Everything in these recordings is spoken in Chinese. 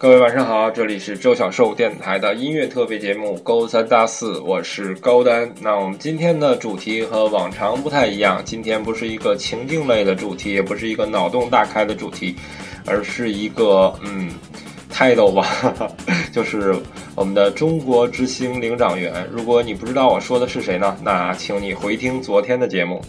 各位晚上好，这里是周小寿电台的音乐特别节目《勾三搭四》，我是高丹。那我们今天的主题和往常不太一样，今天不是一个情境类的主题，也不是一个脑洞大开的主题，而是一个嗯，title 吧，就是我们的中国之星领涨员。如果你不知道我说的是谁呢，那请你回听昨天的节目。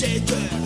DJ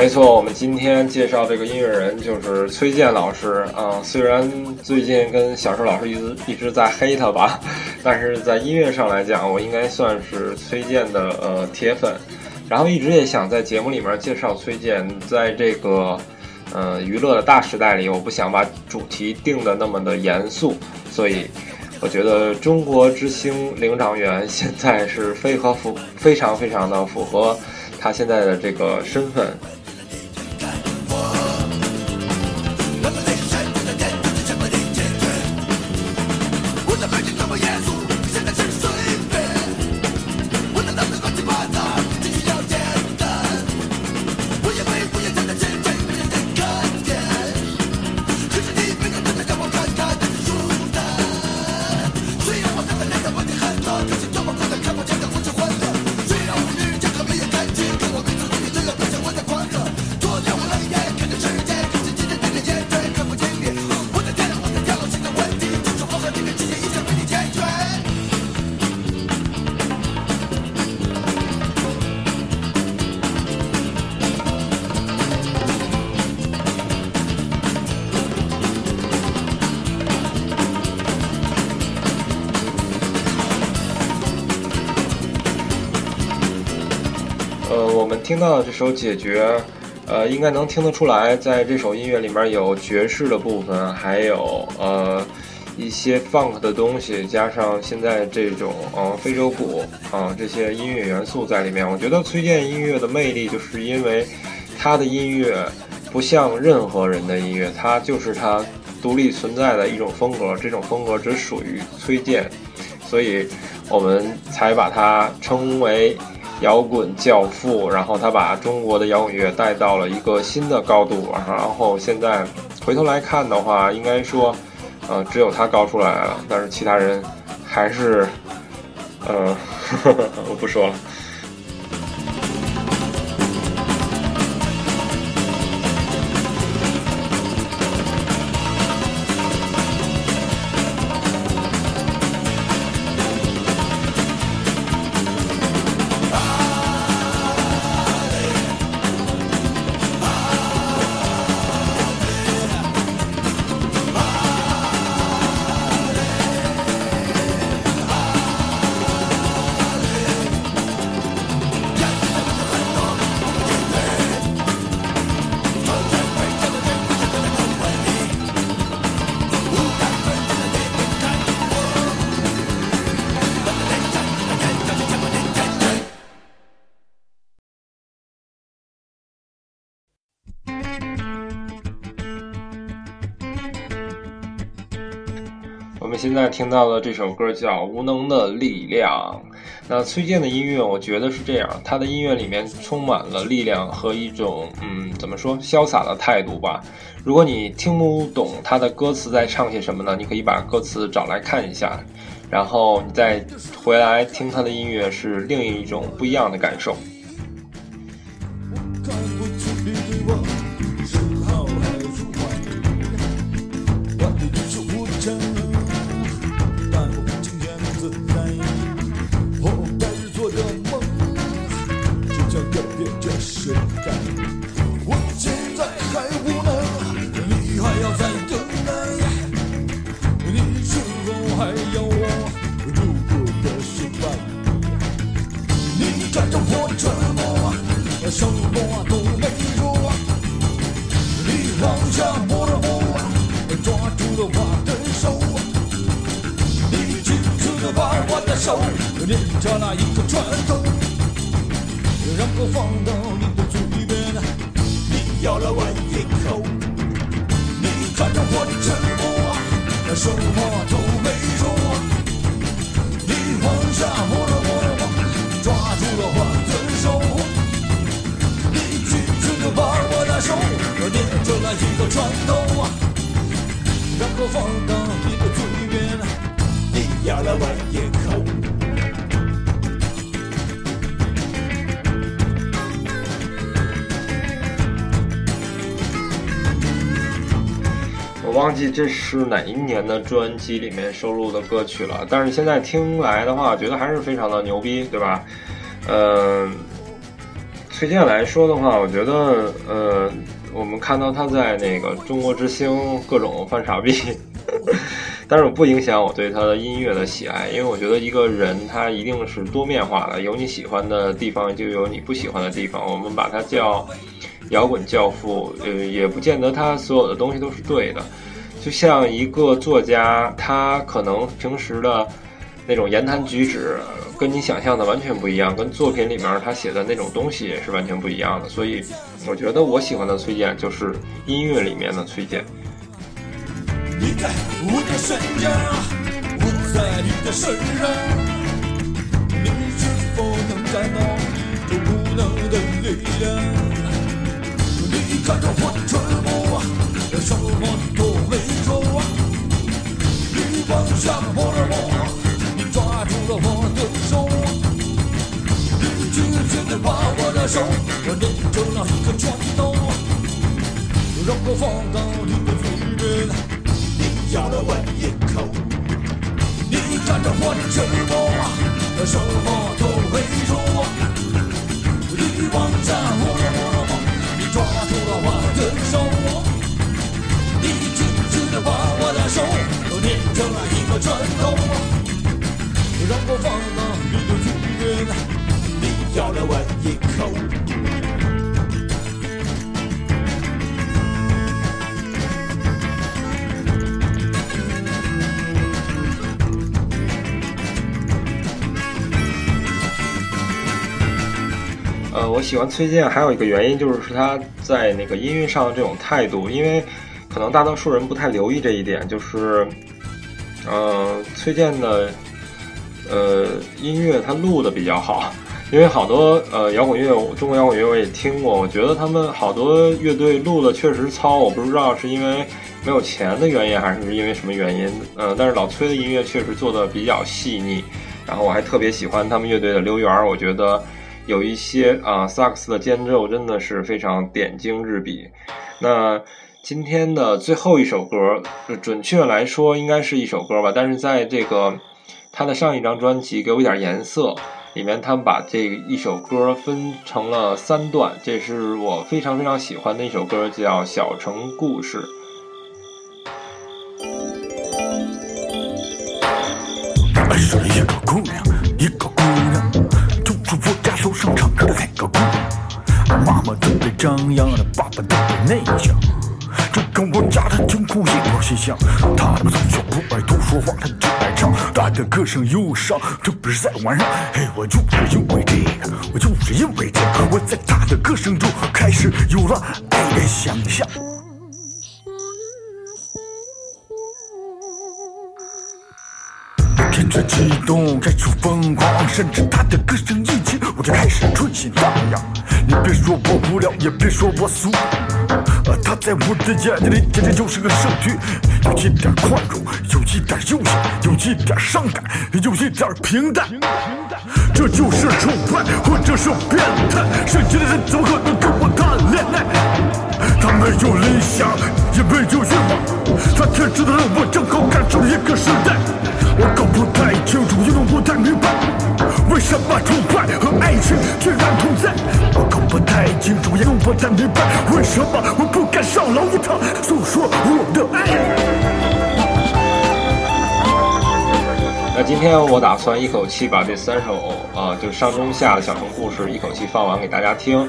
没错，我们今天介绍这个音乐人就是崔健老师啊。虽然最近跟小寿老师一直一直在黑他吧，但是在音乐上来讲，我应该算是崔健的呃铁粉。然后一直也想在节目里面介绍崔健，在这个呃娱乐的大时代里，我不想把主题定的那么的严肃，所以我觉得中国之星领涨员现在是非合符，非常非常的符合他现在的这个身份。听到这首《解决》，呃，应该能听得出来，在这首音乐里面有爵士的部分，还有呃一些 funk 的东西，加上现在这种呃非洲鼓啊这些音乐元素在里面。我觉得崔健音乐的魅力，就是因为他的音乐不像任何人的音乐，他就是他独立存在的一种风格，这种风格只属于崔健，所以我们才把它称为。摇滚教父，然后他把中国的摇滚乐带到了一个新的高度，然后现在回头来看的话，应该说，呃，只有他高出来了，但是其他人还是，呃，我不说了。现在听到的这首歌叫《无能的力量》。那崔健的音乐，我觉得是这样，他的音乐里面充满了力量和一种嗯，怎么说，潇洒的态度吧。如果你听不懂他的歌词在唱些什么呢？你可以把歌词找来看一下，然后你再回来听他的音乐，是另一种不一样的感受。什么都没说，你往下摸，我抓住了我的手，你紧紧的把我的手，就连着那一个拳头，也让我放到你的嘴边，你咬了我一口，你看着我的沉默，那什么都没说，你往下摸。一个拳头，然后放到你的嘴边，你咬了我一口。我忘记这是哪一年的专辑里面收录的歌曲了，但是现在听来的话，觉得还是非常的牛逼，对吧？呃，崔健来说的话，我觉得，呃，我们看到他在那个中国之星各种犯傻逼，但是我不影响我对他的音乐的喜爱，因为我觉得一个人他一定是多面化的，有你喜欢的地方，就有你不喜欢的地方。我们把他叫。摇滚教父，呃，也不见得他所有的东西都是对的。就像一个作家，他可能平时的那种言谈举止，跟你想象的完全不一样，跟作品里面他写的那种东西也是完全不一样的。所以，我觉得我喜欢的崔健就是音乐里面的崔健。你在我的身边，我在你的身上，你是否能感到这无能的力量？你看着我沉默，什么都没说。你往下摸紧紧地把我的手我捏成了一个拳头，让我放到你的嘴边，你咬了我一口。你看着我的沉默，什么都呃我喜欢崔健还有一个原因就是是他在那个音乐上的这种态度，因为可能大多数人不太留意这一点，就是，呃，崔健的呃音乐他录的比较好，因为好多呃摇滚乐，中国摇滚乐我也听过，我觉得他们好多乐队录的确实糙，我不知道是因为没有钱的原因还是因为什么原因，呃，但是老崔的音乐确实做的比较细腻，然后我还特别喜欢他们乐队的刘源，我觉得。有一些啊，萨克斯的间奏真的是非常点睛之笔。那今天的最后一首歌，准确来说应该是一首歌吧，但是在这个他的上一张专辑《给我一点颜色》里面，他们把这一首歌分成了三段，这是我非常非常喜欢的一首歌，叫《小城故事》。爱上了一个姑娘，一个姑娘。我家手上唱歌的那个姑娘，妈妈特别张扬，爸爸特别内向，这跟我家的情况一模一样。他们从小不爱多说话，他就爱唱，他的歌声忧伤，特别是在晚上。嘿，我就是因为这个，我就是因为这个，我在他的歌声中开始有了爱的想象。着激动，开出疯狂，甚至他的歌声一起，我就开始春心荡漾。你别说我无聊，也别说我俗，啊，他在我的眼睛里简直就是个圣曲，有一点宽容，有一点悠闲，有一点伤感，有一点平淡。这就是崇拜，或者是变态。圣洁的人怎么可能跟我谈恋爱？他没有理想，也没有愿望，他天真的让我正好赶上了一个时代。我搞不太清楚，也弄不太明白，为什么崇拜和爱情居然同在？我搞不太清楚，也弄不太明白，为什么我不敢上楼一趟诉说我的爱？那今天我打算一口气把这三首呃，就上中下的小城故事一口气放完给大家听，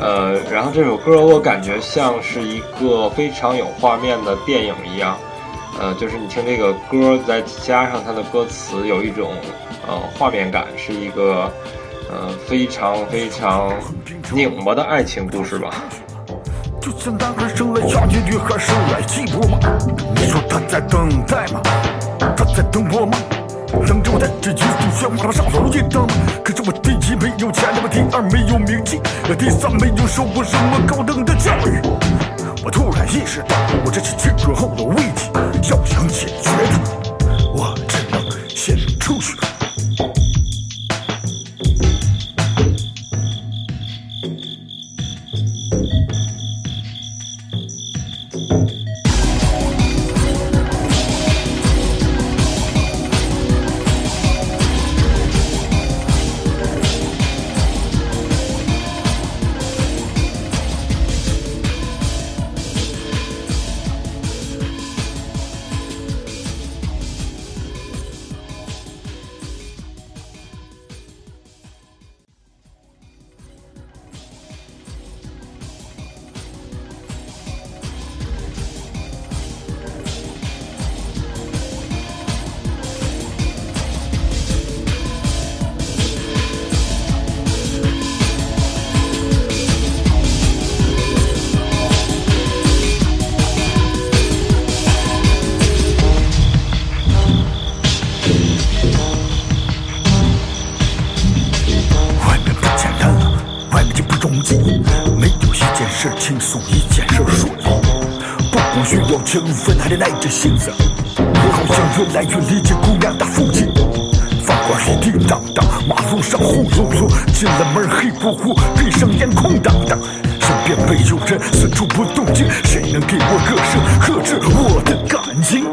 呃，然后这首歌我感觉像是一个非常有画面的电影一样，呃，就是你听这个歌，再加上它的歌词，有一种呃画面感，是一个呃非常非常拧巴的爱情故事吧。就像男孩生来下雨，女孩生来寂寞吗？你说他在等待吗？他在等我吗？等着我带着一束鲜花上楼一趟。可是我第一没有钱，那么第二没有名气，第三没有受过什么高等的教育。我突然意识到，我这是青春后的危机，外面就不容易，没有一件事轻松，一件事顺利。不光需要勤奋，还得耐着性子。我好像越来越理解姑娘的父亲。饭馆里叮当当，马路上呼噜噜，进了门黑乎乎，闭上眼空荡荡。身边没有人，四处不动静，谁能给我歌声克制我的感情？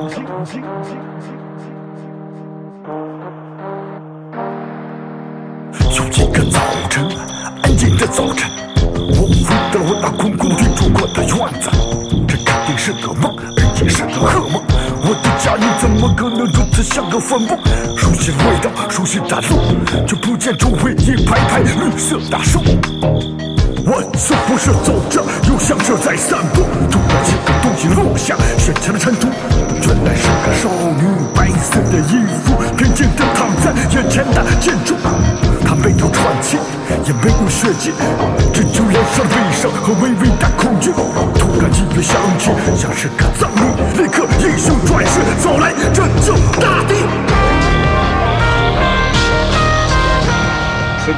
的早晨，我回到了我那空空地住过的院子。这肯定是个梦，而且是个噩梦。我的家里怎么可能如此像个坟墓？熟悉的味道，熟悉的路，却不见周围一排排绿色大树。我似乎是走着，又像是在散步。突然，一个东西落下，掀起了尘土。原来是个少女，白色的衣服，平静地躺在眼前的建筑。她没有喘气，也没有血迹，只有脸上的悲伤和微微的恐惧。突然音乐响起，像是个葬礼，立刻英雄转世走来拯救大地。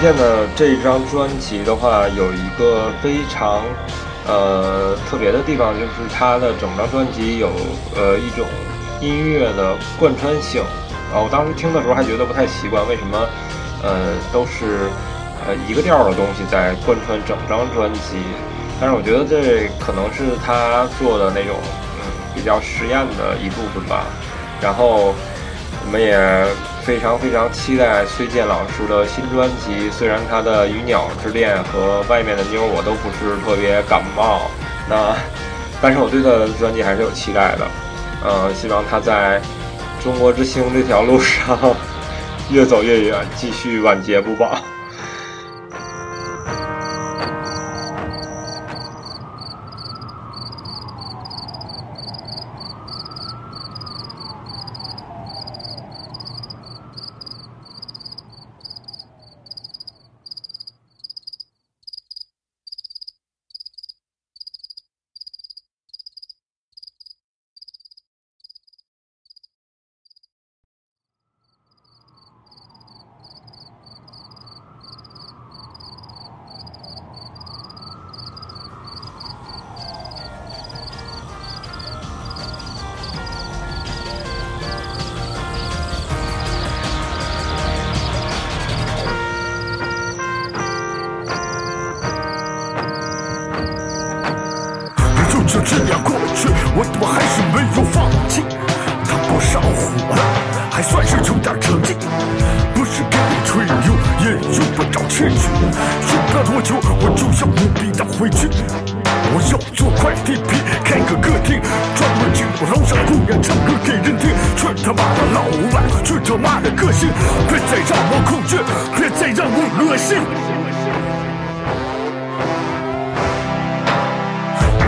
推荐的这张专辑的话，有一个非常呃特别的地方，就是它的整张专辑有呃一种音乐的贯穿性啊。我当时听的时候还觉得不太习惯，为什么呃都是呃一个调的东西在贯穿整张专辑？但是我觉得这可能是他做的那种嗯比较实验的一部分吧。然后我们也非常非常期待崔健老师的新专辑。虽然他的《鱼鸟之恋》和《外面的妞》我都不是特别感冒，那但是我对他的专辑还是有期待的。呃，希望他在中国之星这条路上 越走越远，继续晚节不保。不着谦虚。用不了多久，我就要无比的回去。我要做块地皮，开个歌厅，专门进入楼上公园唱歌给人听。去他妈的老板，去他妈的个性，别再让我恐惧，别再让我恶心。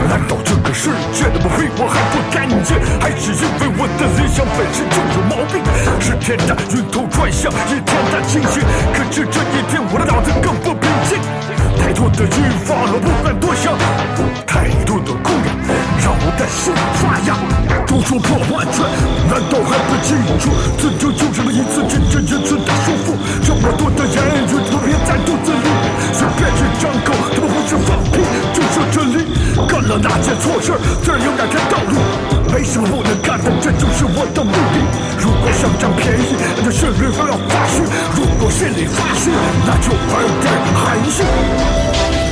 难道这个世界那么黑，我还不干净？还是因为我的理想本身就有毛病？是天的晕头转向，一天的清醒。我，不敢多想。太多的姑娘让我的心发痒。都说破万卷，难道还不清楚？自救就是那一次真真一次的束缚。这么多的言语都憋在肚子里，随便一张口，他们不是放屁就是真理。干了那件错事儿，自然有两条道路。没什么不能干的，这就是我的目的。如果想占便宜，那就心里不要发虚；如果心里发虚，那就玩点含蓄。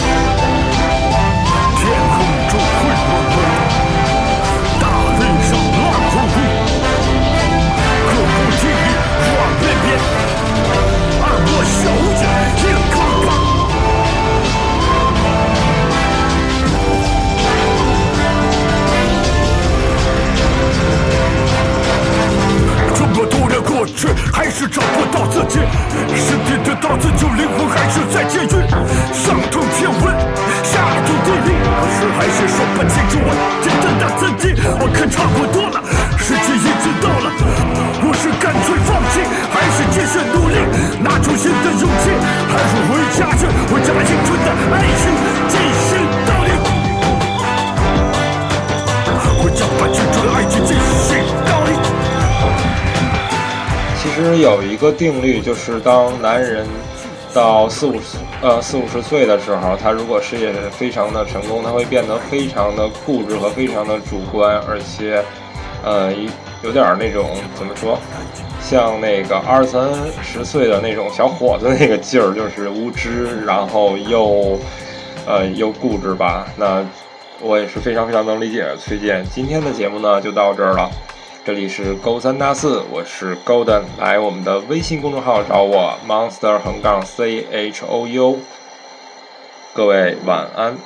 我看差不多了，时机已经到了。我是干脆放弃，还是继续努力，拿出新的勇气，还是回家去，为这把青春的爱情继续倒立。我要把青春的爱情继续倒立。其实有一个定律，就是当男人到四五十呃四五十岁的时候，他如果事业非常的成功，他会变得非常的固执和非常的主观，而且呃有点那种怎么说，像那个二三十岁的那种小伙子那个劲儿，就是无知，然后又呃又固执吧。那我也是非常非常能理解崔健。今天的节目呢就到这儿了。这里是勾三搭四，我是 Golden，来我们的微信公众号找我 Monster 横杠 C H O U，各位晚安。